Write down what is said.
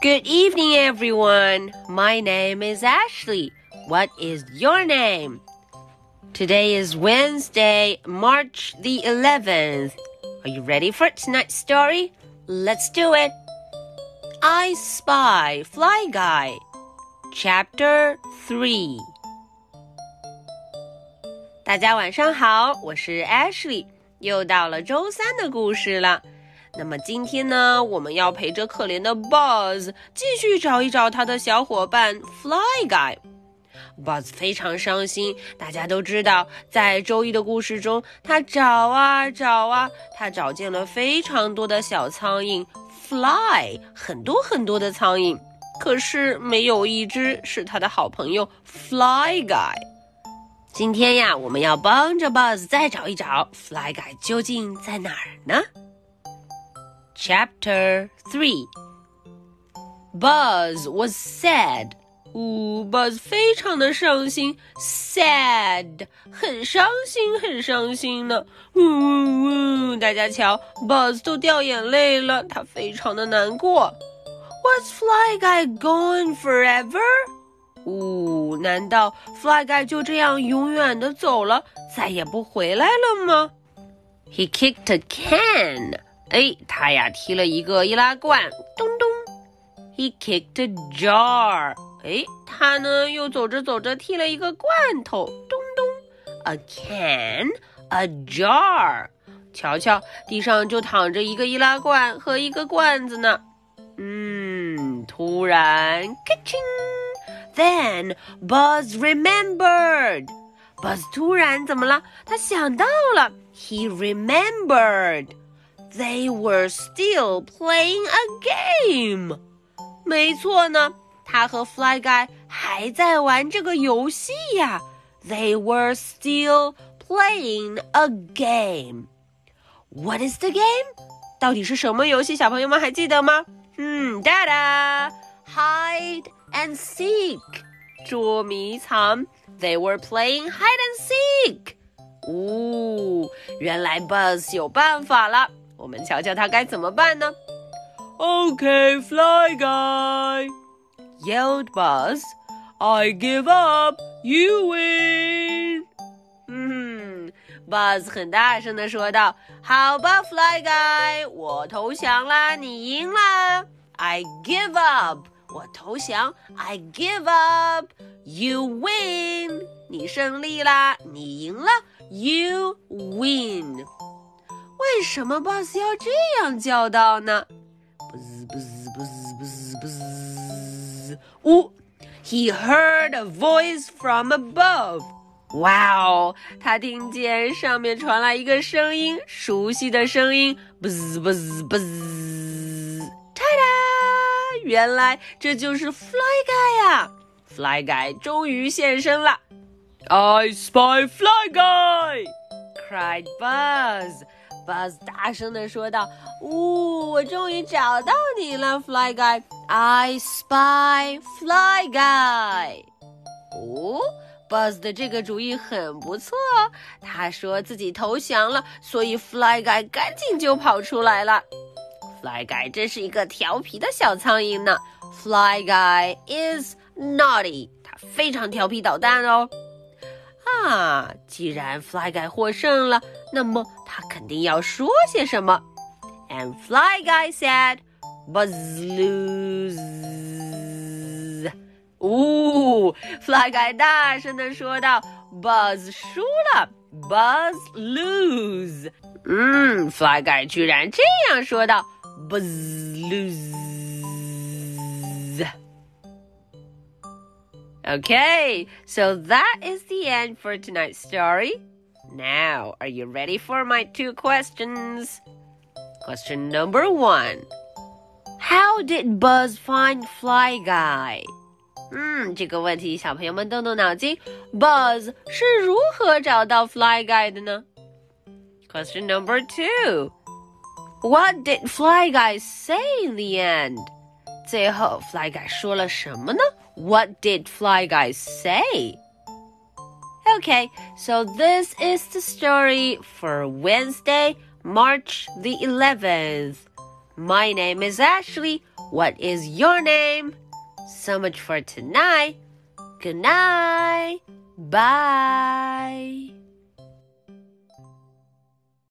Good evening, everyone. My name is Ashley. What is your name? Today is Wednesday, March the 11th. Are you ready for tonight's story? Let's do it. I Spy Fly Guy, Chapter 3. 大家晚上好，我是 Ashley，又到了周三的故事了。 那么今天呢，我们要陪着可怜的 Buzz 继续找一找他的小伙伴 Fly Guy。Buzz 非常伤心，大家都知道，在周一的故事中，他找啊找啊，他找见了非常多的小苍蝇 Fly，很多很多的苍蝇，可是没有一只是他的好朋友 Fly Guy。今天呀，我们要帮着 Buzz 再找一找 Fly Guy 究竟在哪儿呢 ？Chapter Three Buzz was sad. 呜，Buzz 非常的伤心，sad，很伤心，很伤心呢。呜呜呜！大家瞧，Buzz 都掉眼泪了，他非常的难过。Was Fly Guy gone forever? 呜，难道 Fly Guy 就这样永远的走了，再也不回来了吗？He kicked a can， 哎，他呀踢了一个易拉罐，咚咚。He kicked a jar，哎，他呢又走着走着踢了一个罐头，咚咚。A can，a jar，瞧瞧，地上就躺着一个易拉罐和一个罐子呢。嗯，突然，咔嚓！Then Buzz remembered. Buzz 突然怎么了？他想到了。He remembered. They were still playing a game. 没错呢，他和 Fly Guy 还在玩这个游戏呀。They were still playing a game. What is the game? 到底是什么游戏？小朋友们还记得吗？嗯，哒哒，hide and seek，捉迷藏。They were playing hide and seek。哦，原来 Buzz 有办法了。 我们瞧瞧他该怎么办呢？Okay, Fly Guy, yelled Buzz. I give up. You win. 嗯，Buzz 很大声的说道：“好吧，Fly Guy，我投降啦，你赢啦。I give up。”我投降，I give up. You win，你胜利啦，你赢了，You win。为什么 boss 要这样叫道呢？不滋不滋不滋不滋不滋。呜，He heard a voice from above。哇哦，他听见上面传来一个声音，熟悉的声音，不滋不滋不滋。哒哒。原来这就是 Fly Guy 呀！Fly Guy 终于现身了。I spy Fly Guy！cried Buzz。Buzz 大声地说道：“呜，我终于找到你了，Fly Guy。I spy Fly Guy。”哦，Buzz 的这个主意很不错。他说自己投降了，所以 Fly Guy 赶紧就跑出来了。Fly Guy 真是一个调皮的小苍蝇呢。Fly Guy is naughty，他非常调皮捣蛋哦。啊，既然 Fly Guy 获胜了，那么他肯定要说些什么。And Fly Guy said, "Buzz lose." 呜，Fly Guy 大声的说道：“Buzz 输了，Buzz lose。”嗯，Fly Guy 居然这样说道。buzz lose. Okay, so that is the end for tonight's story. Now, are you ready for my two questions? Question number one How did Buzz find Fly Guy? 嗯，这个问题小朋友们动动脑筋，Buzz 是如何找到 Fly Guy 的呢？Question number two what did Fly Guy say in the end? 最后，Fly Guy 说了什么呢 ？What did Fly Guy say? Okay, so this is the story for Wednesday, March the 11th. My name is Ashley. What is your name? So much for tonight. Good night. Bye.